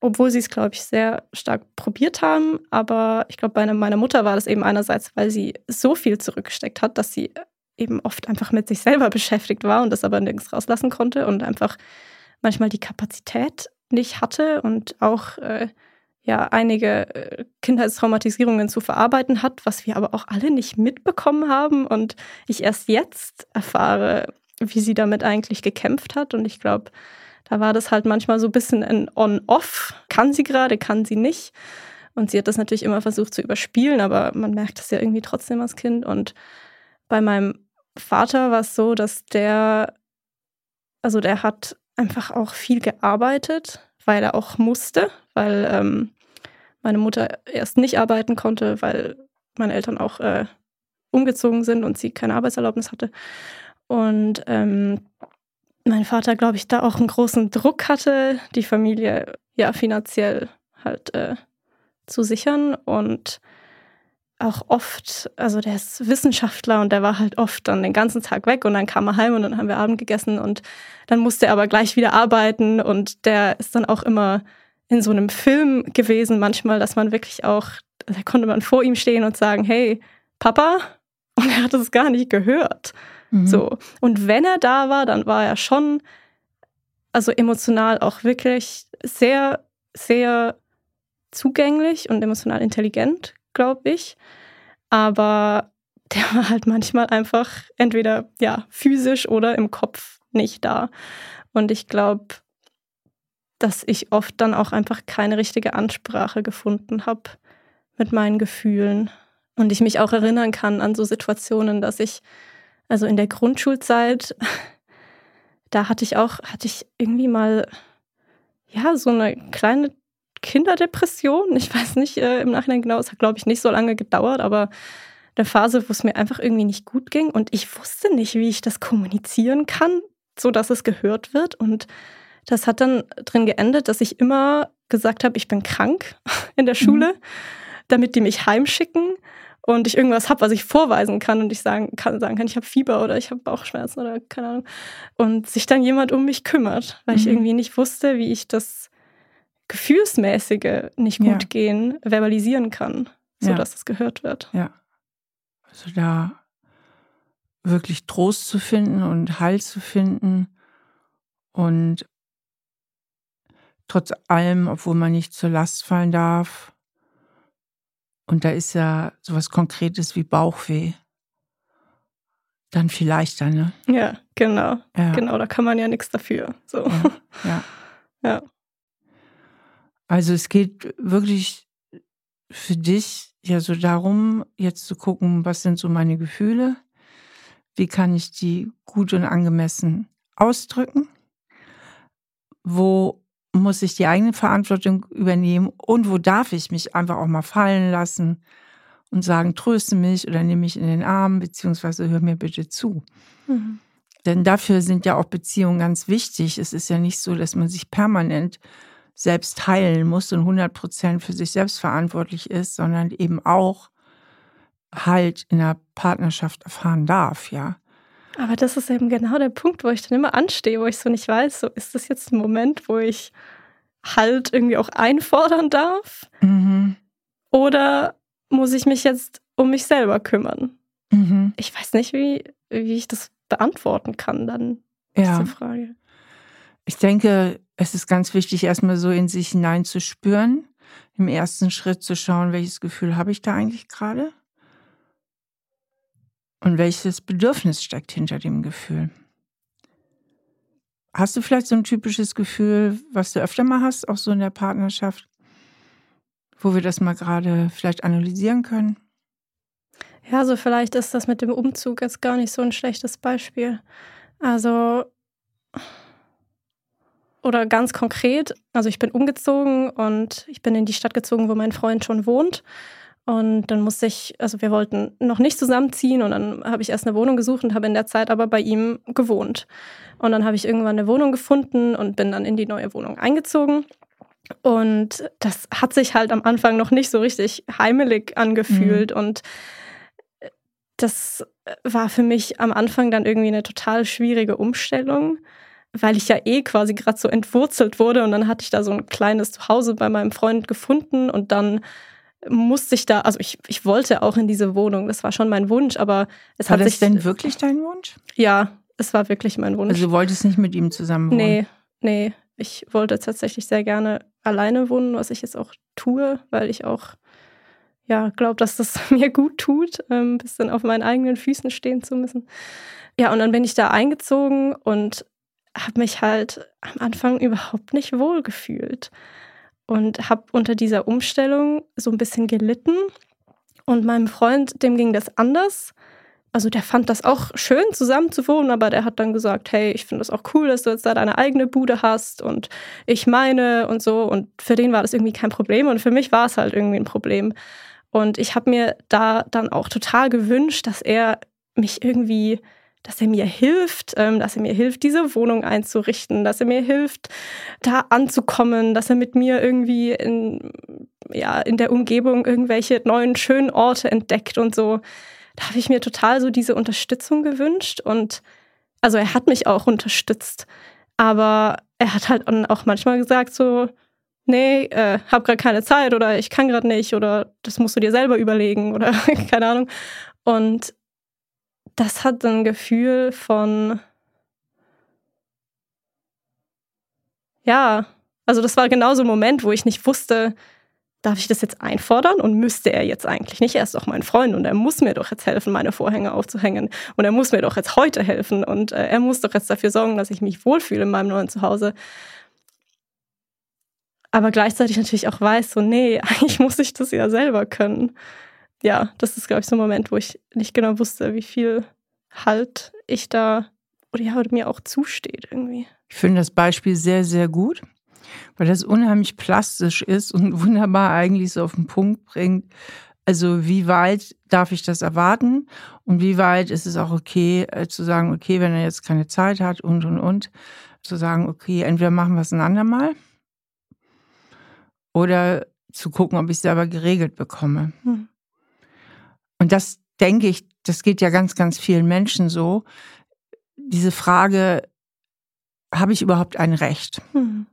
obwohl sie es, glaube ich, sehr stark probiert haben. Aber ich glaube, bei meiner Mutter war das eben einerseits, weil sie so viel zurückgesteckt hat, dass sie eben oft einfach mit sich selber beschäftigt war und das aber nirgends rauslassen konnte und einfach manchmal die Kapazität nicht hatte und auch äh, ja einige äh, Kindheitstraumatisierungen zu verarbeiten hat, was wir aber auch alle nicht mitbekommen haben und ich erst jetzt erfahre, wie sie damit eigentlich gekämpft hat. Und ich glaube, da war das halt manchmal so ein bisschen ein On-Off. Kann sie gerade, kann sie nicht. Und sie hat das natürlich immer versucht zu überspielen, aber man merkt das ja irgendwie trotzdem als Kind. Und bei meinem Vater war es so, dass der, also der hat einfach auch viel gearbeitet, weil er auch musste, weil ähm, meine Mutter erst nicht arbeiten konnte, weil meine Eltern auch äh, umgezogen sind und sie keine Arbeitserlaubnis hatte. Und ähm, mein Vater, glaube ich, da auch einen großen Druck hatte, die Familie ja finanziell halt äh, zu sichern. Und auch oft, also der ist Wissenschaftler und der war halt oft dann den ganzen Tag weg und dann kam er heim und dann haben wir Abend gegessen und dann musste er aber gleich wieder arbeiten. Und der ist dann auch immer in so einem Film gewesen manchmal, dass man wirklich auch, da konnte man vor ihm stehen und sagen, hey, Papa, und er hat es gar nicht gehört. Mhm. So. Und wenn er da war, dann war er schon, also emotional auch wirklich sehr, sehr zugänglich und emotional intelligent, glaube ich. Aber der war halt manchmal einfach entweder ja physisch oder im Kopf nicht da. Und ich glaube, dass ich oft dann auch einfach keine richtige Ansprache gefunden habe mit meinen Gefühlen. Und ich mich auch erinnern kann an so Situationen, dass ich also in der Grundschulzeit, da hatte ich auch, hatte ich irgendwie mal, ja, so eine kleine Kinderdepression. Ich weiß nicht äh, im Nachhinein genau, es hat, glaube ich, nicht so lange gedauert, aber eine Phase, wo es mir einfach irgendwie nicht gut ging und ich wusste nicht, wie ich das kommunizieren kann, so dass es gehört wird. Und das hat dann drin geendet, dass ich immer gesagt habe, ich bin krank in der Schule, mhm. damit die mich heimschicken und ich irgendwas habe, was ich vorweisen kann und ich sagen kann, sagen kann, ich habe Fieber oder ich habe Bauchschmerzen oder keine Ahnung. Und sich dann jemand um mich kümmert, weil mhm. ich irgendwie nicht wusste, wie ich das Gefühlsmäßige nicht gut ja. gehen verbalisieren kann, sodass ja. es gehört wird. Ja. Also da wirklich Trost zu finden und Heil zu finden und trotz allem, obwohl man nicht zur Last fallen darf, und da ist ja sowas Konkretes wie Bauchweh. Dann viel leichter, ne? Ja, genau. Ja. Genau, da kann man ja nichts dafür. So. Ja, ja. ja. Also es geht wirklich für dich ja so darum, jetzt zu gucken, was sind so meine Gefühle? Wie kann ich die gut und angemessen ausdrücken? wo muss ich die eigene Verantwortung übernehmen und wo darf ich mich einfach auch mal fallen lassen und sagen, tröste mich oder nehme mich in den Arm, beziehungsweise hör mir bitte zu. Mhm. Denn dafür sind ja auch Beziehungen ganz wichtig. Es ist ja nicht so, dass man sich permanent selbst heilen muss und 100 Prozent für sich selbst verantwortlich ist, sondern eben auch halt in der Partnerschaft erfahren darf, ja. Aber das ist eben genau der Punkt, wo ich dann immer anstehe, wo ich so nicht weiß, so ist das jetzt ein Moment, wo ich halt irgendwie auch einfordern darf? Mhm. Oder muss ich mich jetzt um mich selber kümmern? Mhm. Ich weiß nicht, wie, wie ich das beantworten kann, dann ja. diese Frage. Ich denke, es ist ganz wichtig, erstmal so in sich hineinzuspüren, im ersten Schritt zu schauen, welches Gefühl habe ich da eigentlich gerade und welches Bedürfnis steckt hinter dem Gefühl. Hast du vielleicht so ein typisches Gefühl, was du öfter mal hast, auch so in der Partnerschaft, wo wir das mal gerade vielleicht analysieren können? Ja, also vielleicht ist das mit dem Umzug jetzt gar nicht so ein schlechtes Beispiel. Also, oder ganz konkret, also ich bin umgezogen und ich bin in die Stadt gezogen, wo mein Freund schon wohnt. Und dann musste ich, also wir wollten noch nicht zusammenziehen und dann habe ich erst eine Wohnung gesucht und habe in der Zeit aber bei ihm gewohnt. Und dann habe ich irgendwann eine Wohnung gefunden und bin dann in die neue Wohnung eingezogen. Und das hat sich halt am Anfang noch nicht so richtig heimelig angefühlt mhm. und das war für mich am Anfang dann irgendwie eine total schwierige Umstellung, weil ich ja eh quasi gerade so entwurzelt wurde und dann hatte ich da so ein kleines Zuhause bei meinem Freund gefunden und dann musste ich da, also ich, ich wollte auch in diese Wohnung, das war schon mein Wunsch, aber es war hat das sich, denn wirklich dein Wunsch? Ja, es war wirklich mein Wunsch. Also du wolltest nicht mit ihm zusammen wohnen? Nee, nee, ich wollte tatsächlich sehr gerne alleine wohnen, was ich jetzt auch tue, weil ich auch ja, glaube, dass das mir gut tut, ähm, ein bisschen auf meinen eigenen Füßen stehen zu müssen. Ja, und dann bin ich da eingezogen und habe mich halt am Anfang überhaupt nicht wohl gefühlt und habe unter dieser Umstellung so ein bisschen gelitten. Und meinem Freund, dem ging das anders. Also der fand das auch schön, zusammen zu wohnen, aber der hat dann gesagt, hey, ich finde das auch cool, dass du jetzt da deine eigene Bude hast und ich meine und so. Und für den war das irgendwie kein Problem und für mich war es halt irgendwie ein Problem. Und ich habe mir da dann auch total gewünscht, dass er mich irgendwie, dass er mir hilft, ähm, dass er mir hilft, diese Wohnung einzurichten, dass er mir hilft, da anzukommen, dass er mit mir irgendwie in, ja, in der Umgebung irgendwelche neuen schönen Orte entdeckt und so. Da habe ich mir total so diese Unterstützung gewünscht und also er hat mich auch unterstützt, aber er hat halt auch manchmal gesagt so, nee, äh, hab gerade keine Zeit oder ich kann gerade nicht oder das musst du dir selber überlegen oder keine Ahnung. Und das hat ein Gefühl von, ja, also das war genau so ein Moment, wo ich nicht wusste, darf ich das jetzt einfordern und müsste er jetzt eigentlich nicht? Er ist doch mein Freund und er muss mir doch jetzt helfen, meine Vorhänge aufzuhängen und er muss mir doch jetzt heute helfen und äh, er muss doch jetzt dafür sorgen, dass ich mich wohlfühle in meinem neuen Zuhause aber gleichzeitig natürlich auch weiß, so, nee, eigentlich muss ich das ja selber können. Ja, das ist, glaube ich, so ein Moment, wo ich nicht genau wusste, wie viel Halt ich da oder ja, mir auch zusteht irgendwie. Ich finde das Beispiel sehr, sehr gut, weil das unheimlich plastisch ist und wunderbar eigentlich so auf den Punkt bringt. Also wie weit darf ich das erwarten und wie weit ist es auch okay äh, zu sagen, okay, wenn er jetzt keine Zeit hat und und und, zu sagen, okay, entweder machen wir es ein andermal oder zu gucken, ob ich es selber geregelt bekomme. Hm. Und das denke ich, das geht ja ganz, ganz vielen Menschen so. Diese Frage, habe ich überhaupt ein Recht, hm.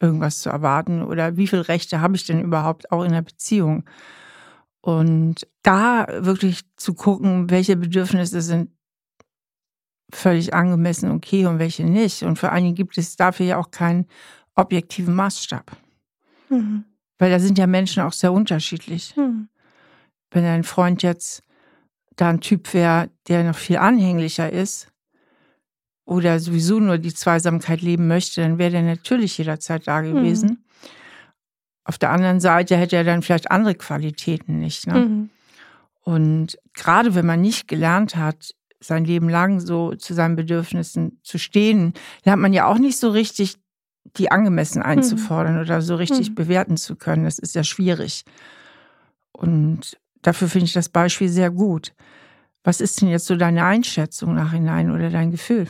irgendwas zu erwarten? Oder wie viele Rechte habe ich denn überhaupt auch in der Beziehung? Und da wirklich zu gucken, welche Bedürfnisse sind völlig angemessen okay und welche nicht. Und vor allen Dingen gibt es dafür ja auch keinen objektiven Maßstab. Mhm. Weil da sind ja Menschen auch sehr unterschiedlich. Mhm. Wenn dein Freund jetzt da ein Typ wäre, der noch viel anhänglicher ist oder sowieso nur die Zweisamkeit leben möchte, dann wäre der natürlich jederzeit da mhm. gewesen. Mhm. Auf der anderen Seite hätte er dann vielleicht andere Qualitäten nicht. Ne? Mhm. Und gerade wenn man nicht gelernt hat, sein Leben lang so zu seinen Bedürfnissen zu stehen, lernt man ja auch nicht so richtig die angemessen einzufordern mhm. oder so richtig mhm. bewerten zu können. Das ist ja schwierig. Und dafür finde ich das Beispiel sehr gut. Was ist denn jetzt so deine Einschätzung nachhinein oder dein Gefühl?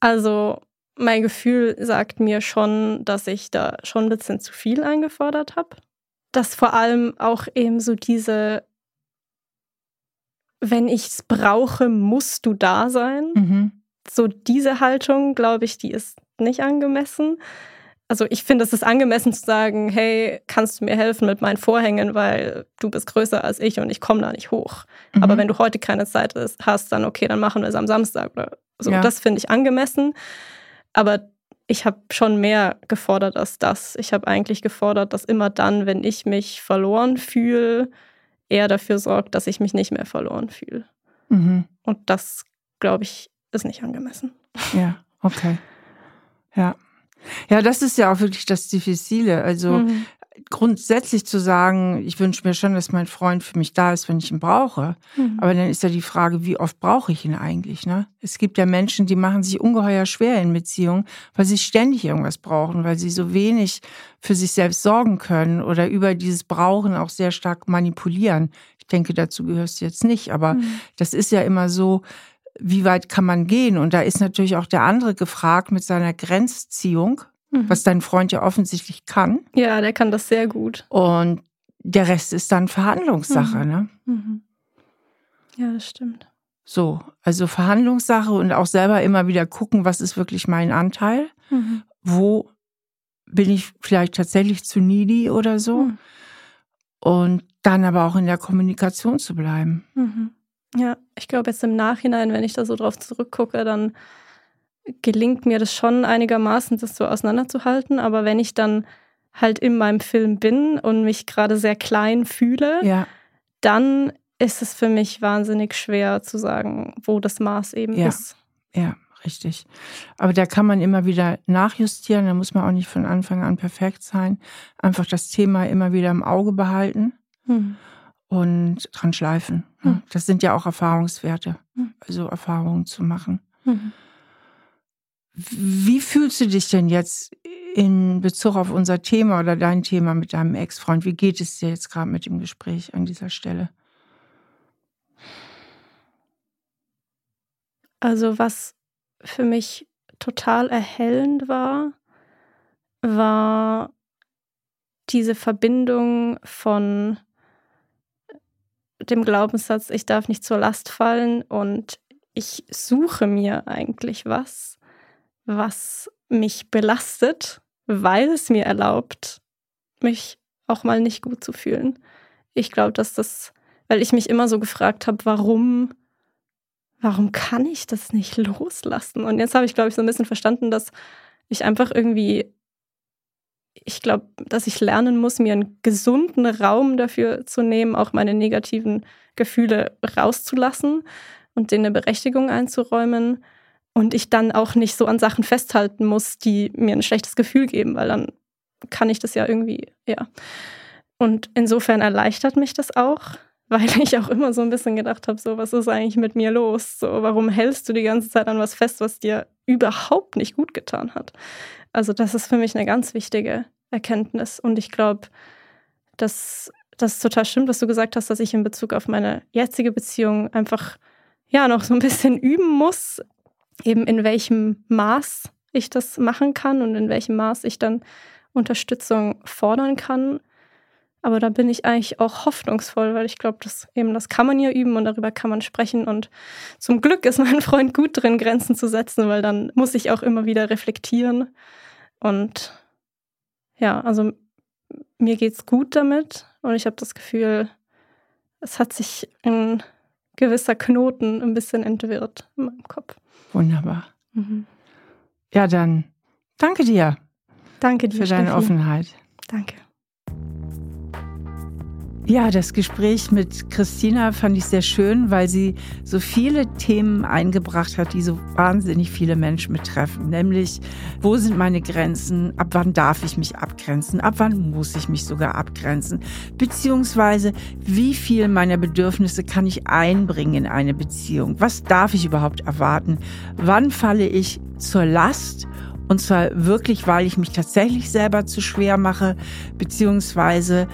Also mein Gefühl sagt mir schon, dass ich da schon ein bisschen zu viel eingefordert habe. Dass vor allem auch eben so diese, wenn ich es brauche, musst du da sein. Mhm. So diese Haltung, glaube ich, die ist nicht angemessen. Also ich finde, es ist angemessen zu sagen, hey, kannst du mir helfen mit meinen Vorhängen, weil du bist größer als ich und ich komme da nicht hoch. Mhm. Aber wenn du heute keine Zeit hast, dann okay, dann machen wir es am Samstag oder so. Ja. Das finde ich angemessen. Aber ich habe schon mehr gefordert als das. Ich habe eigentlich gefordert, dass immer dann, wenn ich mich verloren fühle, er dafür sorgt, dass ich mich nicht mehr verloren fühle. Mhm. Und das, glaube ich, ist nicht angemessen. Ja, okay. Ja. Ja, das ist ja auch wirklich das Diffizile. Also mhm. grundsätzlich zu sagen, ich wünsche mir schon, dass mein Freund für mich da ist, wenn ich ihn brauche. Mhm. Aber dann ist ja die Frage, wie oft brauche ich ihn eigentlich? Ne? Es gibt ja Menschen, die machen sich ungeheuer schwer in Beziehungen, weil sie ständig irgendwas brauchen, weil sie so wenig für sich selbst sorgen können oder über dieses Brauchen auch sehr stark manipulieren. Ich denke, dazu gehörst du jetzt nicht, aber mhm. das ist ja immer so, wie weit kann man gehen? Und da ist natürlich auch der andere gefragt mit seiner Grenzziehung, mhm. was dein Freund ja offensichtlich kann. Ja, der kann das sehr gut. Und der Rest ist dann Verhandlungssache, mhm. ne? Mhm. Ja, das stimmt. So, also Verhandlungssache und auch selber immer wieder gucken, was ist wirklich mein Anteil? Mhm. Wo bin ich vielleicht tatsächlich zu needy oder so? Mhm. Und dann aber auch in der Kommunikation zu bleiben. Ja, ich glaube jetzt im Nachhinein, wenn ich da so drauf zurückgucke, dann gelingt mir das schon einigermaßen, das so auseinanderzuhalten. Aber wenn ich dann halt in meinem Film bin und mich gerade sehr klein fühle, ja. dann ist es für mich wahnsinnig schwer zu sagen, wo das Maß eben ja. ist. Ja, richtig. Aber da kann man immer wieder nachjustieren, da muss man auch nicht von Anfang an perfekt sein. Einfach das Thema immer wieder im Auge behalten. Hm und dran schleifen. Mhm. Das sind ja auch Erfahrungswerte, mhm. also Erfahrungen zu machen. Mhm. Wie fühlst du dich denn jetzt in Bezug auf unser Thema oder dein Thema mit deinem Ex-Freund? Wie geht es dir jetzt gerade mit dem Gespräch an dieser Stelle? Also was für mich total erhellend war, war diese Verbindung von dem Glaubenssatz, ich darf nicht zur Last fallen und ich suche mir eigentlich was, was mich belastet, weil es mir erlaubt, mich auch mal nicht gut zu fühlen. Ich glaube, dass das, weil ich mich immer so gefragt habe, warum, warum kann ich das nicht loslassen? Und jetzt habe ich, glaube ich, so ein bisschen verstanden, dass ich einfach irgendwie ich glaube, dass ich lernen muss, mir einen gesunden Raum dafür zu nehmen, auch meine negativen Gefühle rauszulassen und denen eine Berechtigung einzuräumen. Und ich dann auch nicht so an Sachen festhalten muss, die mir ein schlechtes Gefühl geben, weil dann kann ich das ja irgendwie, ja. Und insofern erleichtert mich das auch, weil ich auch immer so ein bisschen gedacht habe, so, was ist eigentlich mit mir los? So, warum hältst du die ganze Zeit an was fest, was dir überhaupt nicht gut getan hat? Also das ist für mich eine ganz wichtige Erkenntnis. Und ich glaube, dass das total stimmt, was du gesagt hast, dass ich in Bezug auf meine jetzige Beziehung einfach ja noch so ein bisschen üben muss, eben in welchem Maß ich das machen kann und in welchem Maß ich dann Unterstützung fordern kann. Aber da bin ich eigentlich auch hoffnungsvoll, weil ich glaube, dass eben das kann man ja üben und darüber kann man sprechen. Und zum Glück ist mein Freund gut drin, Grenzen zu setzen, weil dann muss ich auch immer wieder reflektieren und ja, also mir geht's gut damit und ich habe das Gefühl, es hat sich ein gewisser Knoten ein bisschen entwirrt in meinem Kopf. Wunderbar. Mhm. Ja, dann danke dir. Danke dir für deine Steffi. Offenheit. Danke. Ja, das Gespräch mit Christina fand ich sehr schön, weil sie so viele Themen eingebracht hat, die so wahnsinnig viele Menschen betreffen. Nämlich, wo sind meine Grenzen? Ab wann darf ich mich abgrenzen? Ab wann muss ich mich sogar abgrenzen? Beziehungsweise, wie viel meiner Bedürfnisse kann ich einbringen in eine Beziehung? Was darf ich überhaupt erwarten? Wann falle ich zur Last? Und zwar wirklich, weil ich mich tatsächlich selber zu schwer mache, beziehungsweise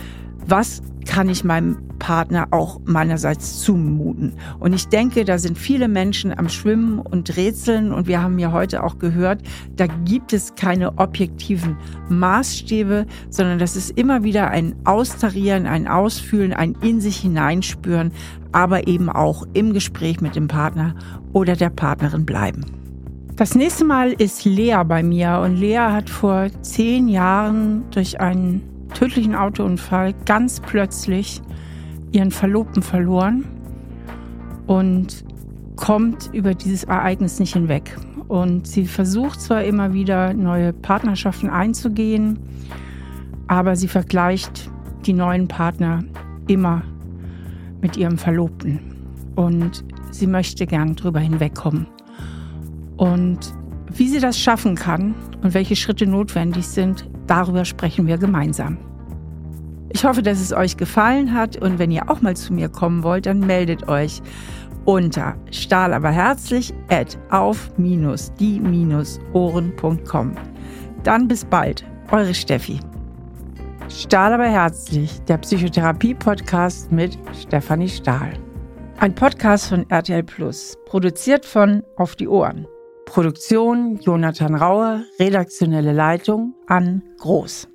was kann ich meinem Partner auch meinerseits zumuten. Und ich denke, da sind viele Menschen am Schwimmen und Rätseln und wir haben ja heute auch gehört, da gibt es keine objektiven Maßstäbe, sondern das ist immer wieder ein Austarieren, ein Ausfühlen, ein in sich hineinspüren, aber eben auch im Gespräch mit dem Partner oder der Partnerin bleiben. Das nächste Mal ist Lea bei mir und Lea hat vor zehn Jahren durch einen tödlichen Autounfall ganz plötzlich ihren Verlobten verloren und kommt über dieses Ereignis nicht hinweg. Und sie versucht zwar immer wieder neue Partnerschaften einzugehen, aber sie vergleicht die neuen Partner immer mit ihrem Verlobten. Und sie möchte gern drüber hinwegkommen. Und wie sie das schaffen kann und welche Schritte notwendig sind, darüber sprechen wir gemeinsam. Ich hoffe, dass es euch gefallen hat und wenn ihr auch mal zu mir kommen wollt, dann meldet euch unter stahlaberherzlich at auf-die-ohren.com. Dann bis bald, eure Steffi. Stahl aber herzlich, der Psychotherapie-Podcast mit Stefanie Stahl. Ein Podcast von RTL Plus, produziert von Auf die Ohren. Produktion Jonathan Rauer, redaktionelle Leitung an Groß.